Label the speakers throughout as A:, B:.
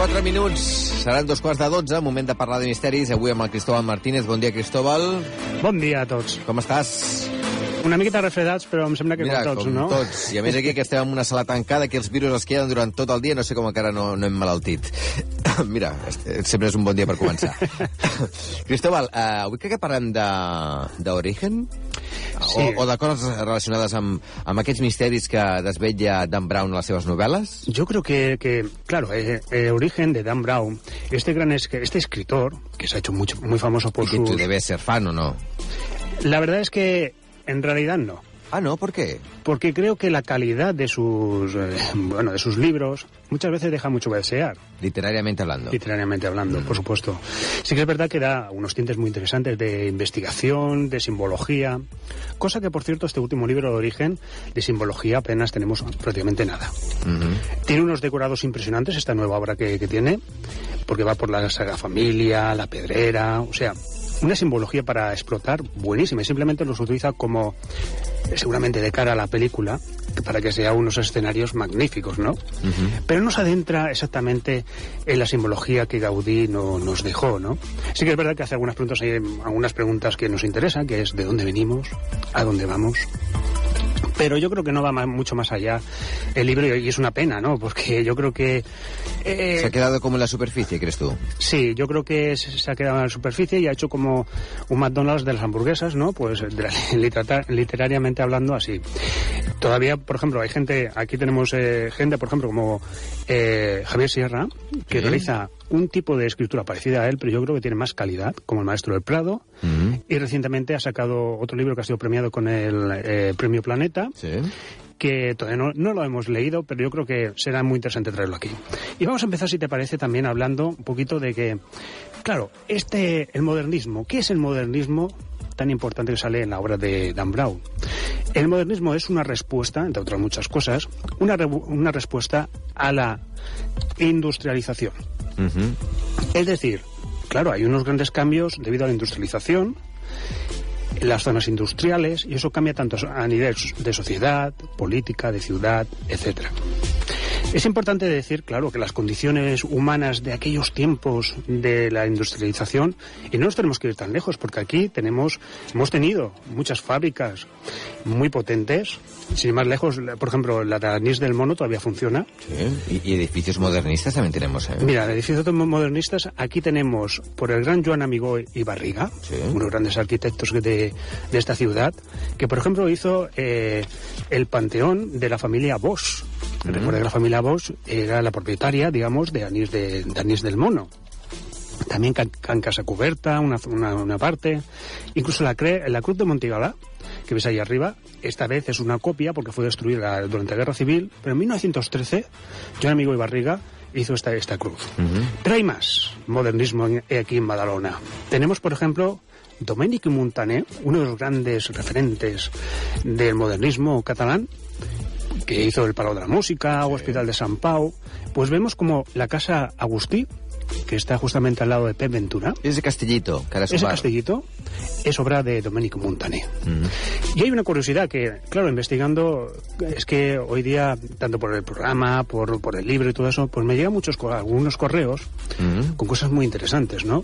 A: 4 minuts, seran dos quarts de 12, moment de parlar de misteris, avui amb el Cristóbal Martínez. Bon dia, Cristóbal.
B: Bon dia a tots.
A: Com estàs?
B: Una miqueta refredats, però em sembla que
A: Mira,
B: com tots,
A: com
B: no?
A: tots. I a més aquí que estem en una sala tancada, que els virus es queden durant tot el dia, no sé com encara no, no hem malaltit. Mira, sempre és un bon dia per començar. Cristóbal, uh, avui crec que parlem de- d'Origen?
B: Sí.
A: O, o de coses relacionades amb, amb aquests misteris que desvetlla Dan Brown a les seves novel·les?
B: Yo creo que, que claro, eh, eh, origen de Dan Brown, este gran es, este escritor, que se ha hecho mucho, muy famoso por su...
A: tu debes ser fan o no?
B: La verdad es que en realidad no.
A: Ah, no? ¿Por qué?
B: Porque creo que la calidad de sus, eh, bueno, de sus libros muchas veces deja mucho que desear,
A: Literariamente hablando.
B: literariamente hablando, por supuesto. Sí que es verdad que da unos tintes muy interesantes de investigación, de simbología, cosa que, por cierto, este último libro de origen, de simbología, apenas tenemos prácticamente nada. Tiene unos decorados impresionantes esta nueva obra que, que tiene, porque va por la Saga Familia, la Pedrera, o sea, una simbología para explotar buenísima y simplemente los utiliza como, eh, seguramente de cara a la película, para que sea unos escenarios magníficos, ¿no? Pero no se adentra exactamente en la simbología que Gaudí no, nos dejó, ¿no? Sí que es verdad que hace algunas preguntas, hay algunas preguntas que nos interesan, que es de dónde venimos, a dónde vamos, pero yo creo que no va más- mucho más allá el libro y es una pena, ¿no? Porque yo creo que... eh,
A: Se ha quedado como en la superficie, ¿crees tú?
B: Sí, yo creo que se ha quedado en la superficie y ha hecho como un McDonald's de las hamburguesas, ¿no? Pues de la- literariamente hablando así. Todavía, por ejemplo, hay gente, aquí tenemos eh, gente, por ejemplo, como eh, Javier Sierra, que
A: Sí.
B: realiza un tipo de escritura parecida a él, pero yo creo que tiene más calidad, como el Maestro del Prado, y recientemente ha sacado otro libro que ha sido premiado con el eh, Premio Planeta,
A: Sí.
B: Que todavía no, no lo hemos leído, pero yo creo que será muy interesante traerlo aquí. Y vamos a empezar, si te parece, también hablando un poquito de que, claro, este, el modernismo, ¿qué es el modernismo tan importante que sale en la obra de Dan Brown? El modernismo es una respuesta, entre otras muchas cosas, una, una respuesta a la industrialización. Es decir, claro, hay unos grandes cambios debido a la industrialización, las zonas industriales, y eso cambia tanto a nivel de sociedad, política, de ciudad, etcétera. Es importante decir, claro, que las condiciones humanas de aquellos tiempos de la industrialización, y no nos tenemos que ir tan lejos, porque aquí tenemos, hemos tenido muchas fábricas muy potentes, sin ir más lejos, por ejemplo, la de Anís del Mono todavía funciona,
A: Sí. Y, y edificios modernistas también tenemos, ¿eh?
B: Mira, de edificios modernistas, aquí tenemos por el gran Joan Amigó y Barriga,
A: Sí.
B: unos grandes arquitectos de, de esta ciudad, que por ejemplo hizo eh, el panteón de la familia Bosch. Recuerda que la familia Bosch era la propietaria, digamos, de Anís, de, de Anís del Mono. También Can, Can Casa Cuberta, una, una, una parte. Incluso la, cre- la Cruz de Montigalá, que ves ahí arriba, esta vez es una copia porque fue destruida durante la Guerra Civil, pero en 1913, Joan Amigo y Barriga hizo esta, esta cruz.
A: Mhm.
B: Pero hay más modernismo en- aquí en Badalona. Tenemos, por ejemplo, Domènech Montaner, uno de los grandes referentes del modernismo catalán, que hizo el Palau de la Música o Hospital de San Pau. Pues vemos como la Casa Agustí, que está justamente al lado de Pep Ventura,
A: Ese castellito, que un
B: ese
A: bar.
B: castellito es obra de Domènech Montaner.
A: Mhm.
B: Y hay una curiosidad que, claro, investigando, es que hoy día, tanto por el programa, por, por el libro y todo eso, pues me llegan muchos, algunos correos
A: Mhm.
B: con cosas muy interesantes, ¿no?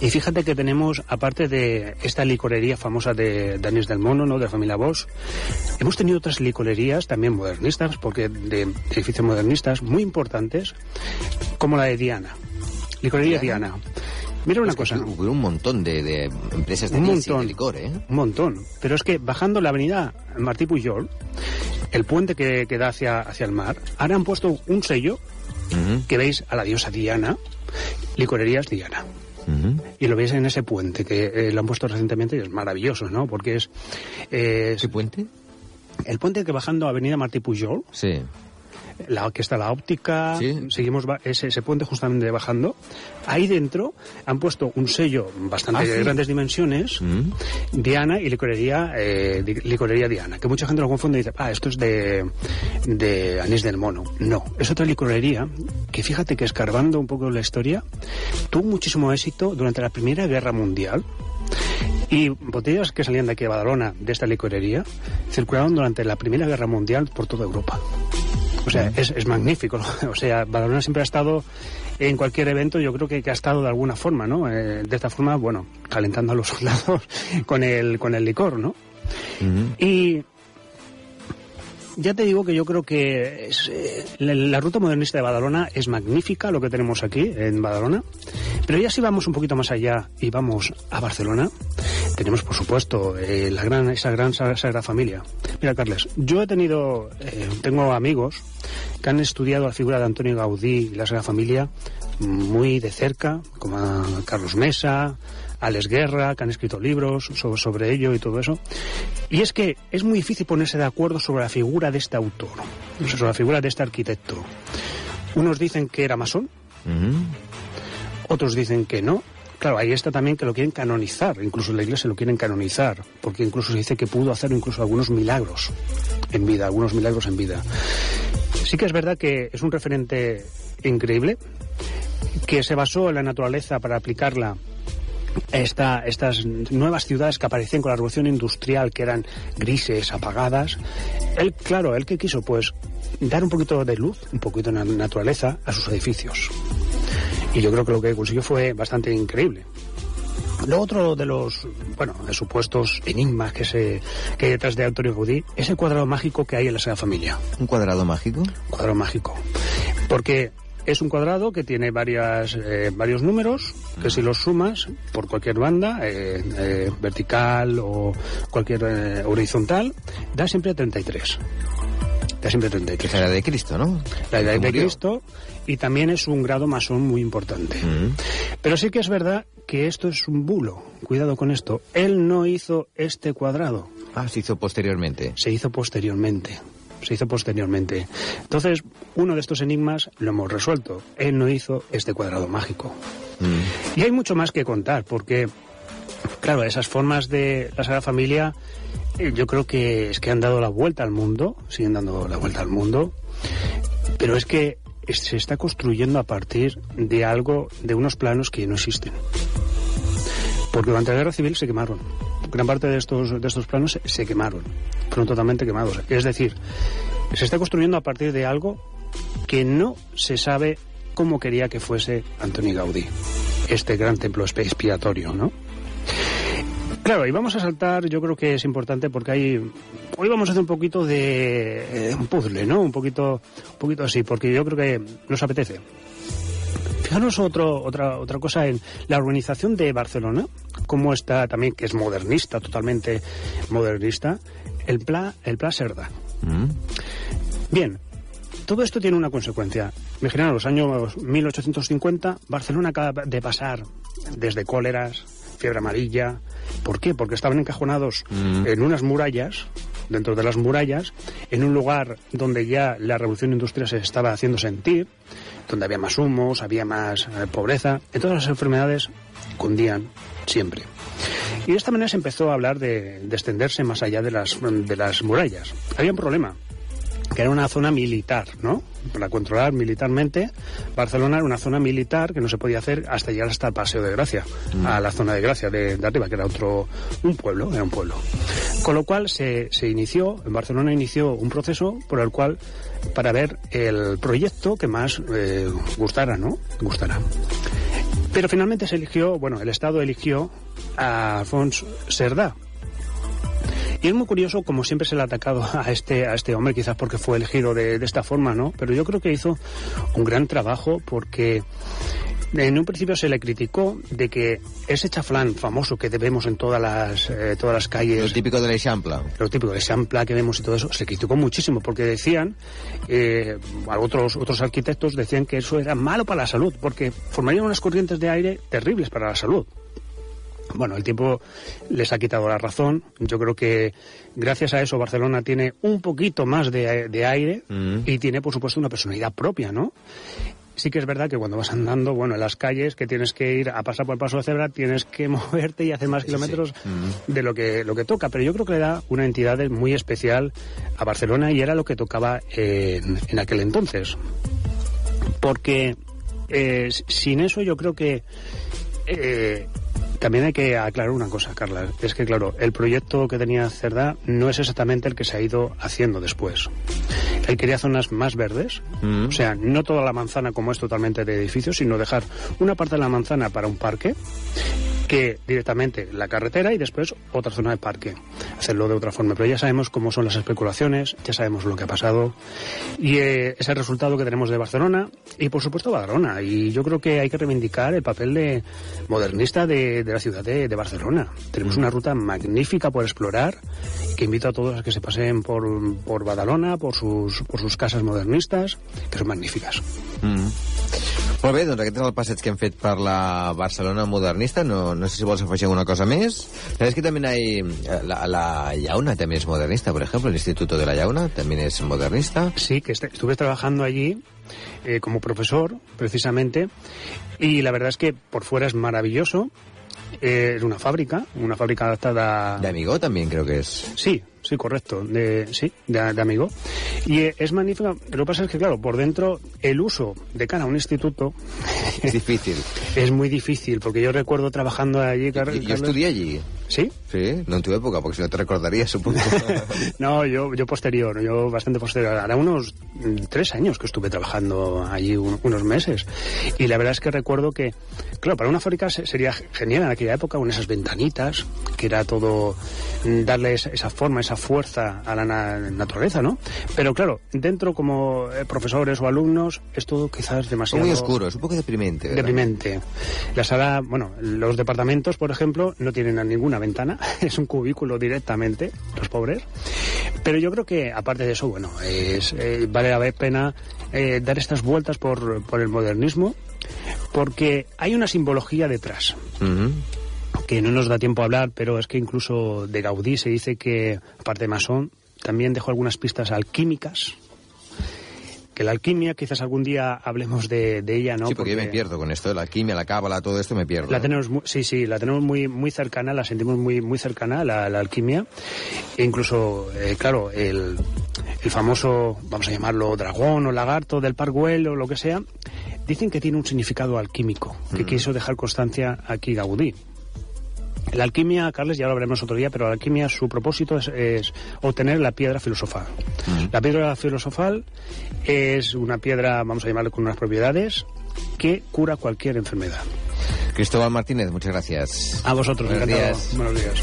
B: Y fíjate que tenemos, aparte de esta licorería famosa de Danis del Mono, ¿no? De la familia Bosch, hemos tenido otras licorerías también modernistas, porque de edificios modernistas muy importantes, como la de Diana. Licorería Diana. Mira una
A: Es
B: cosa.
A: Hubo un montón de, de empresas de
B: Un
A: de licor, ¿eh?
B: Un montón. Pero es que bajando la avenida Martí Pujol, el puente que, que da hacia, hacia el mar, ahora han puesto un sello que veis a la diosa Diana, licorerías Diana. Y lo veis en ese puente que eh, lo han puesto recientemente y es maravilloso, ¿no? Porque es, eh,
A: ¿Ese puente?
B: el puente que bajando Avenida Martí Pujol,
A: Sí.
B: La, que está la óptica,
A: Sí.
B: seguimos ese, ese puente justamente bajando. Ahí dentro han puesto un sello bastante
A: Ah,
B: de
A: sí.
B: grandes dimensiones,
A: Mhm.
B: Diana y licorería, eh, licorería Diana, que mucha gente lo confunde y dice, ah, esto es de, de Anís del Mono. No, es otra licorería que fíjate que escarbando un poco la historia, tuvo muchísimo éxito durante la Primera Guerra Mundial. Y botellas que salían de aquí a Badalona, de esta licorería, circularon durante la Primera Guerra Mundial por toda Europa. O sea, es, es magnífico. O sea, Badalona siempre ha estado en cualquier evento, yo creo que, que ha estado de alguna forma, ¿no? Eh, de esta forma, bueno, calentando a los soldados con el, con el licor, ¿no? Y ya te digo que yo creo que es, eh, la, la ruta modernista de Badalona es magnífica, lo que tenemos aquí en Badalona. Pero ya si vamos un poquito más allá y vamos a Barcelona, tenemos por supuesto eh, la gran, esa gran sa- Sagrada Familia. Mira, Carles, yo he tenido, eh, tengo amigos que han estudiado la figura de Antonio Gaudí y la Sagrada Familia muy de cerca, como a Carlos Mesa, Alex Guerra, que han escrito libros sobre, sobre ello y todo eso. Y es que es muy difícil ponerse de acuerdo sobre la figura de este autor, sobre la figura de este arquitecto. Unos dicen que era masón, otros dicen que no. Claro, ahí está también que lo quieren canonizar, incluso la iglesia lo quieren canonizar, porque incluso se dice que pudo hacer incluso algunos milagros en vida, algunos milagros en vida. Sí que es verdad que es un referente increíble, que se basó en la naturaleza para aplicarla esta, estas nuevas ciudades que aparecían con la revolución industrial, que eran grises, apagadas. Él, claro, él que quiso, pues, dar un poquito de luz, un poquito de na- naturaleza a sus edificios. Y yo creo que lo que consiguió fue bastante increíble. Lo otro de los, bueno, de supuestos enigmas que, se, que hay detrás de Antonio Gaudí es el cuadrado mágico que hay en la Sagrada Familia.
A: Un cuadrado mágico.
B: Cuadrado mágico. Porque es un cuadrado que tiene varias, eh, varios números que si los sumas por cualquier banda, eh, eh, vertical o cualquier eh, horizontal, da siempre 33. Da siempre
A: Que
B: 33.
A: es la de Cristo, ¿no?
B: La edad de. Cristo y también es un grado masón muy importante.
A: Ujú.
B: Pero sí que es verdad que esto es un bulo. Cuidado con esto. Él no hizo este cuadrado.
A: Ah, se hizo posteriormente.
B: Se hizo posteriormente. Se hizo posteriormente. Entonces, uno de estos enigmas lo hemos resuelto. Él no hizo este cuadrado mágico.
A: Mm.
B: Y hay mucho más que contar, porque, claro, esas formas de la Sagrada Familia, yo creo que es que han dado la vuelta al mundo, siguen dando la vuelta al mundo, pero es que se está construyendo a partir de algo, de unos planos que no existen. Porque durante la guerra civil se quemaron. Gran parte de estos, de estos planos se, quemaron. Fueron totalmente quemados. Es decir, se está construyendo a partir de algo que no se sabe cómo quería que fuese Antoni Gaudí. Este gran templo expi- expiatorio, ¿no? Claro, y vamos a saltar, yo creo que es importante porque hay... Hoy vamos a hacer un poquito de... eh, un puzzle, ¿no? Un poquito, un poquito así, porque yo creo que nos apetece. Fijaros otro, otra, otra cosa en la urbanización de Barcelona, cómo está también, que es modernista, totalmente modernista, el Pla, el Pla Cerdà.
A: Mm.
B: Bien, todo esto tiene una consecuencia. Imaginaos, los años 1850, Barcelona acaba de pasar desde cóleras, fiebre amarilla. ¿Por qué? Porque estaban encajonados
A: Mm.
B: en unas murallas, dentro de las murallas, en un lugar donde ya la revolución industrial se estaba haciendo sentir, donde había más humos, había más eh, pobreza. Entonces las enfermedades cundían siempre. Y de esta manera se empezó a hablar de, de extenderse más allá de las, de las murallas. Había un problema, que era una zona militar, ¿no? Para controlar militarmente, Barcelona era una zona militar que no se podía hacer hasta llegar hasta el Paseo de Gracia, a la zona de Gracia de, de arriba, que era otro, un pueblo, era un pueblo. Con lo cual se, se inició, en Barcelona inició un proceso por el cual, para ver el proyecto que más eh, gustara, ¿no? Gustara. Pero finalmente se eligió, bueno, el Estado eligió a Alfons Cerdà, y es muy curioso, como siempre se le ha atacado a este, a este hombre, quizás porque fue elegido de, de esta forma, ¿no? Pero yo creo que hizo un gran trabajo porque en un principio se le criticó de que ese chaflán famoso que vemos en todas las, eh, todas las
A: Lo
B: calles,
A: típico de l'Eixample.
B: lo típico de Champla que vemos y todo eso, se criticó muchísimo porque decían, eh, otros, otros arquitectos decían que eso era malo para la salud, porque formarían unas corrientes de aire terribles para la salud. Bueno, el tiempo les ha quitado la razón. Yo creo que gracias a eso Barcelona tiene un poquito más de, de aire
A: Mm.
B: y tiene, por supuesto, una personalidad propia, ¿no? Sí que es verdad que cuando vas andando, bueno, en las calles, que tienes que ir a pasar por el paso de cebra, tienes que moverte y hacer más kilómetros de lo que, lo que toca. Pero yo creo que le da una entidad muy especial a Barcelona y era lo que tocaba en, en aquel entonces. Porque eh, sin eso yo creo que eh, también hay que aclarar una cosa, Carla. Es que, claro, el proyecto que tenía Cerdá no es exactamente el que se ha ido haciendo después. Él quería zonas más verdes,
A: Mm.
B: o sea, no toda la manzana como es totalmente de edificios, sino dejar una parte de la manzana para un parque, que directamente la carretera y después otra zona de parque. Hacerlo de otra forma. Pero ya sabemos cómo son las especulaciones, ya sabemos lo que ha pasado y eh, ese resultado que tenemos de Barcelona y por supuesto Badalona. Y yo creo que hay que reivindicar el papel de modernista de, la ciudad de, de Barcelona. Tenemos una ruta magnífica por explorar que invito a todos a que se pasen por, por Badalona, por sus, por sus casas modernistas, que son magníficas.
A: Mm. Molt bé, doncs aquest és el passeig que hem fet per la Barcelona modernista. No, no sé si vols afegir alguna cosa més. Sabes que también hay... eh, La, la Llauna también es modernista, por ejemplo. El Instituto de la Llauna también es modernista.
B: Sí, que este- estuve trabajando allí eh, como profesor, precisamente, y la verdad es que por fuera es maravilloso. Eh, es una fábrica, una fábrica adaptada...
A: De Amigó también creo que es.
B: Sí, sí, correcto, de, sí, de, de amigo. Y es magnífica, lo que pasa es que, claro, por dentro el uso de cara a un instituto
A: Es difícil.
B: es muy difícil, porque yo recuerdo trabajando allí... Car-
A: Yo, yo
B: Carlos-
A: estudié allí.
B: ¿Sí?
A: Sí, no en tu época, porque si no te recordaría, supongo.
B: No, yo, yo posterior, yo bastante posterior. Hará unos tres años que estuve trabajando allí, un- unos meses. Y la verdad es que recuerdo que, claro, para una fábrica se- sería genial en aquella época, con esas ventanitas, que era todo darle esa, esa forma, esa fuerza a la na- naturaleza, ¿no? Pero claro, dentro como eh, profesores o alumnos, es todo quizás
A: Es
B: demasiado...
A: muy oscuro, es un poco deprimente. ¿verdad?
B: Deprimente. La sala, bueno, los departamentos, por ejemplo, no tienen a ninguna ventana, es un cubículo directamente, los pobres. Pero yo creo que, aparte de eso, bueno, es, eh, vale la pena eh, dar estas vueltas por, por el modernismo, porque hay una simbología detrás. Que no nos da tiempo a hablar, pero es que incluso de Gaudí se dice que, aparte de masón, también dejó algunas pistas alquímicas. Que la alquimia, quizás algún día hablemos de, de ella, ¿no?
A: sí, porque yo me pierdo con esto de la alquimia, la cábala, todo esto me pierdo.
B: La tenemos, sí, sí, la tenemos muy, muy cercana, la sentimos muy, muy cercana, la, la alquimia. E incluso, eh, claro, el, el famoso, vamos a llamarlo dragón o lagarto del Parkwell o lo que sea, dicen que tiene un significado alquímico, que quiso dejar constancia aquí Gaudí. La alquimia, Carles, ya lo veremos otro día, pero la alquimia, su propósito es, es obtener la piedra filosofal. La piedra filosofal es una piedra, vamos a llamarlo con unas propiedades, que cura cualquier enfermedad.
A: Cristóbal Martínez, muchas gracias.
B: A vosotros,
A: Buenos
B: encantado.
A: días.
B: Buenos días.